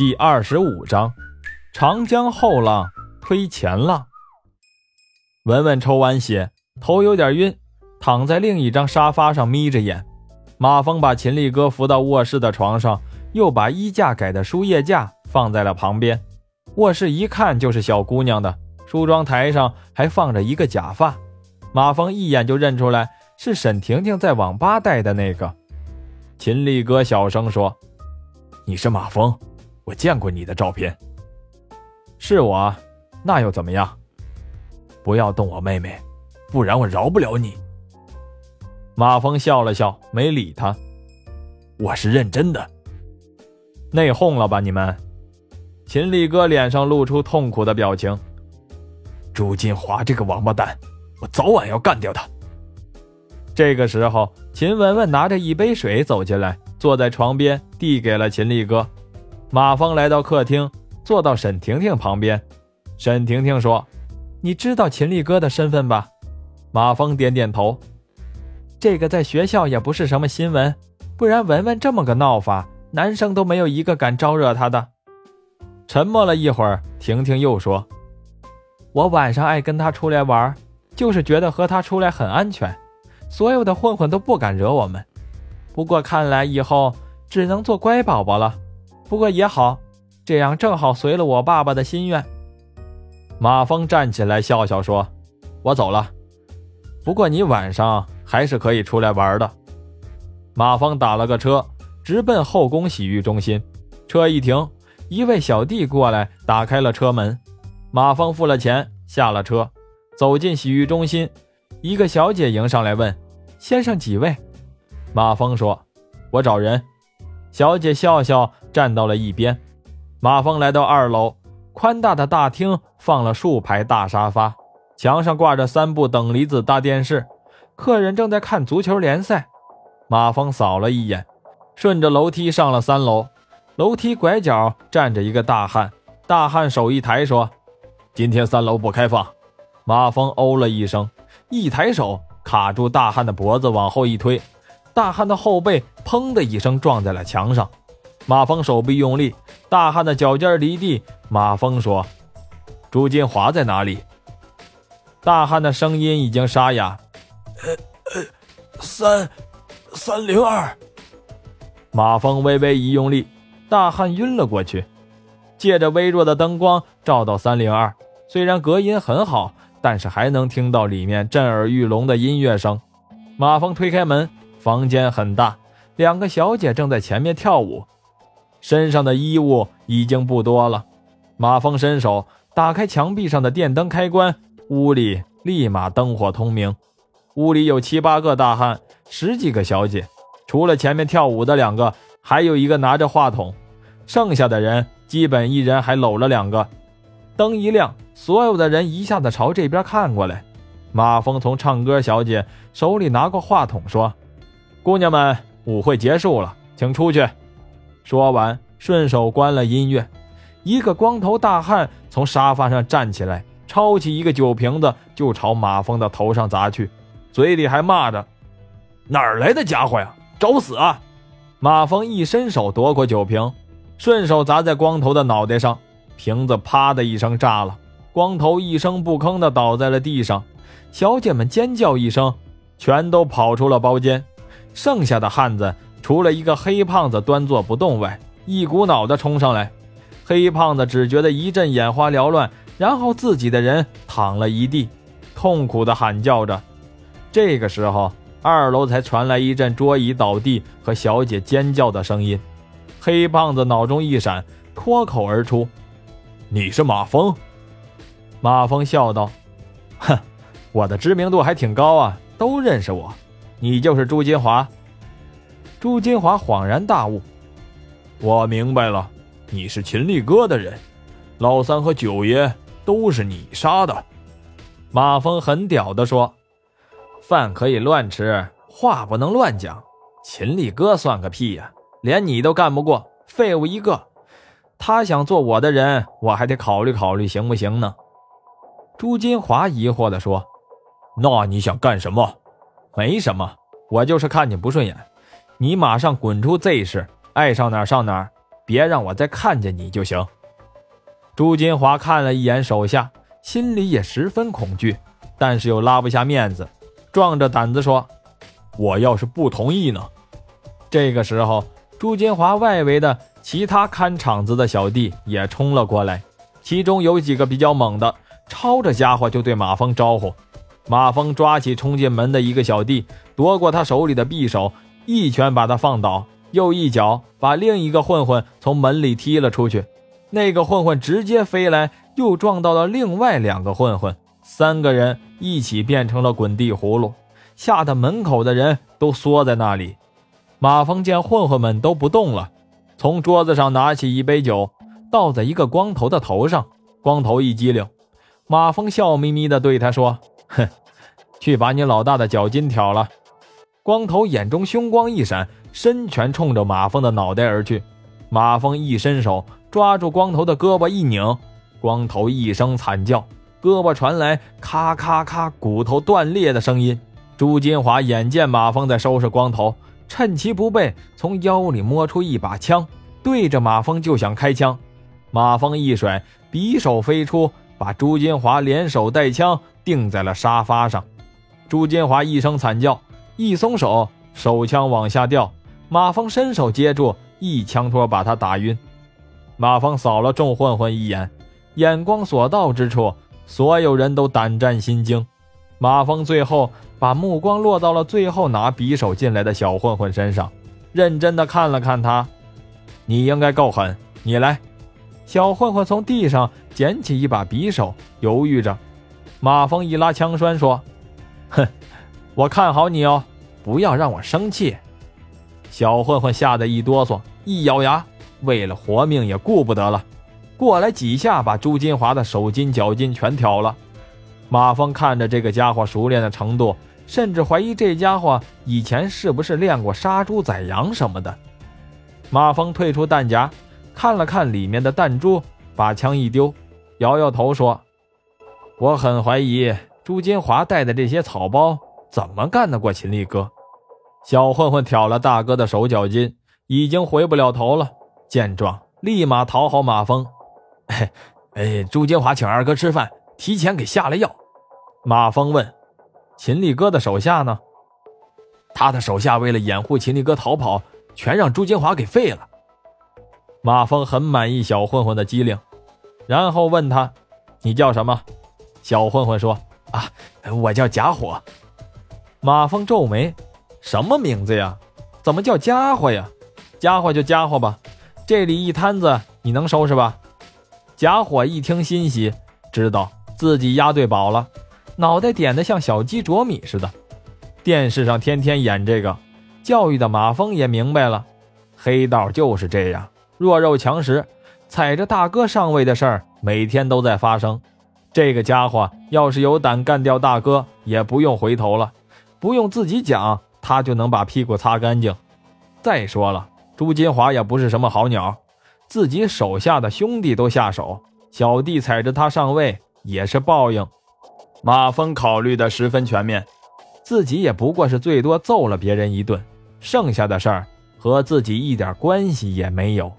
第二十五章：长江后浪推前浪。文文抽完血，头有点晕，躺在另一张沙发上眯着眼。马峰把秦力哥扶到卧室的床上，又把衣架改的输液架放在了旁边。卧室一看就是小姑娘的，梳妆台上还放着一个假发。马峰一眼就认出来是沈婷婷在网吧戴的那个。秦力哥小声说：“你是马峰。”我见过你的照片，是我，那又怎么样？不要动我妹妹，不然我饶不了你。马峰笑了笑，没理他。我是认真的。内讧了吧你们？秦力哥脸上露出痛苦的表情。朱金华这个王八蛋，我早晚要干掉他。这个时候，秦雯雯拿着一杯水走进来，坐在床边，递给了秦力哥。马峰来到客厅，坐到沈婷婷旁边。沈婷婷说：“你知道秦力哥的身份吧？”马峰点点头。这个在学校也不是什么新闻，不然文文这么个闹法，男生都没有一个敢招惹他的。沉默了一会儿，婷婷又说：“我晚上爱跟他出来玩，就是觉得和他出来很安全，所有的混混都不敢惹我们。不过看来以后只能做乖宝宝了。”不过也好，这样正好随了我爸爸的心愿。马峰站起来笑笑说：“我走了。不过你晚上还是可以出来玩的。”马峰打了个车，直奔后宫洗浴中心。车一停，一位小弟过来打开了车门。马峰付了钱，下了车，走进洗浴中心。一个小姐迎上来问：“先生几位？”马峰说：“我找人。”小姐笑笑，站到了一边。马峰来到二楼，宽大的大厅放了数排大沙发，墙上挂着三部等离子大电视，客人正在看足球联赛。马峰扫了一眼，顺着楼梯上了三楼。楼梯拐角站着一个大汉，大汉手一抬说：“今天三楼不开放。”马峰哦了一声，一抬手卡住大汉的脖子，往后一推。大汉的后背砰的一声撞在了墙上，马峰手臂用力，大汉的脚尖离地。马峰说：“朱金华在哪里？”大汉的声音已经沙哑：“呃呃，三三零二。”马峰微微一用力，大汉晕了过去。借着微弱的灯光照到三零二，虽然隔音很好，但是还能听到里面震耳欲聋的音乐声。马峰推开门。房间很大，两个小姐正在前面跳舞，身上的衣物已经不多了。马峰伸手打开墙壁上的电灯开关，屋里立马灯火通明。屋里有七八个大汉，十几个小姐，除了前面跳舞的两个，还有一个拿着话筒，剩下的人基本一人还搂了两个。灯一亮，所有的人一下子朝这边看过来。马峰从唱歌小姐手里拿过话筒，说。姑娘们，舞会结束了，请出去。说完，顺手关了音乐。一个光头大汉从沙发上站起来，抄起一个酒瓶子就朝马蜂的头上砸去，嘴里还骂着：“哪儿来的家伙呀，找死啊！”马蜂一伸手夺过酒瓶，顺手砸在光头的脑袋上，瓶子啪的一声炸了，光头一声不吭的倒在了地上。小姐们尖叫一声，全都跑出了包间。剩下的汉子，除了一个黑胖子端坐不动外，一股脑的冲上来。黑胖子只觉得一阵眼花缭乱，然后自己的人躺了一地，痛苦的喊叫着。这个时候，二楼才传来一阵桌椅倒地和小姐尖叫的声音。黑胖子脑中一闪，脱口而出：“你是马峰。”马峰笑道：“哼，我的知名度还挺高啊，都认识我。”你就是朱金华。朱金华恍然大悟，我明白了，你是秦力哥的人，老三和九爷都是你杀的。马峰很屌的说：“饭可以乱吃，话不能乱讲。秦力哥算个屁呀，连你都干不过，废物一个。他想做我的人，我还得考虑考虑，行不行呢？”朱金华疑惑的说：“那你想干什么？”没什么，我就是看你不顺眼，你马上滚出 Z 市，爱上哪儿上哪儿，别让我再看见你就行。朱金华看了一眼手下，心里也十分恐惧，但是又拉不下面子，壮着胆子说：“我要是不同意呢？”这个时候，朱金华外围的其他看场子的小弟也冲了过来，其中有几个比较猛的，抄着家伙就对马蜂招呼。马蜂抓起冲进门的一个小弟，夺过他手里的匕首，一拳把他放倒，又一脚把另一个混混从门里踢了出去。那个混混直接飞来，又撞到了另外两个混混，三个人一起变成了滚地葫芦，吓得门口的人都缩在那里。马蜂见混混们都不动了，从桌子上拿起一杯酒，倒在一个光头的头上。光头一激灵，马蜂笑眯眯地对他说：“。”去把你老大的脚筋挑了！光头眼中凶光一闪，伸拳冲着马蜂的脑袋而去。马蜂一伸手抓住光头的胳膊一拧，光头一声惨叫，胳膊传来咔咔咔骨头断裂的声音。朱金华眼见马蜂在收拾光头，趁其不备，从腰里摸出一把枪，对着马蜂就想开枪。马蜂一甩，匕首飞出，把朱金华连手带枪钉在了沙发上。朱金华一声惨叫，一松手，手枪往下掉。马蜂伸手接住，一枪托把他打晕。马蜂扫了众混混一眼，眼光所到之处，所有人都胆战心惊。马蜂最后把目光落到了最后拿匕首进来的小混混身上，认真的看了看他：“你应该够狠，你来。”小混混从地上捡起一把匕首，犹豫着。马蜂一拉枪栓说。哼，我看好你哦，不要让我生气。小混混吓得一哆嗦，一咬牙，为了活命也顾不得了，过来几下把朱金华的手筋脚筋全挑了。马峰看着这个家伙熟练的程度，甚至怀疑这家伙以前是不是练过杀猪宰羊什么的。马峰退出弹夹，看了看里面的弹珠，把枪一丢，摇摇头说：“我很怀疑。”朱金华带的这些草包怎么干得过秦力哥？小混混挑了大哥的手脚筋，已经回不了头了。见状，立马讨好马蜂：“ 哎哎，朱金华请二哥吃饭，提前给下了药。”马蜂问：“秦力哥的手下呢？”他的手下为了掩护秦力哥逃跑，全让朱金华给废了。马蜂很满意小混混的机灵，然后问他：“你叫什么？”小混混说。啊，我叫假火。马蜂皱眉，什么名字呀？怎么叫家伙呀？家伙就家伙吧，这里一摊子你能收拾吧？假火一听欣喜，知道自己押对宝了，脑袋点的像小鸡啄米似的。电视上天天演这个，教育的马蜂也明白了，黑道就是这样，弱肉强食，踩着大哥上位的事儿每天都在发生。这个家伙要是有胆干掉大哥，也不用回头了，不用自己讲，他就能把屁股擦干净。再说了，朱金华也不是什么好鸟，自己手下的兄弟都下手，小弟踩着他上位也是报应。马峰考虑的十分全面，自己也不过是最多揍了别人一顿，剩下的事儿和自己一点关系也没有。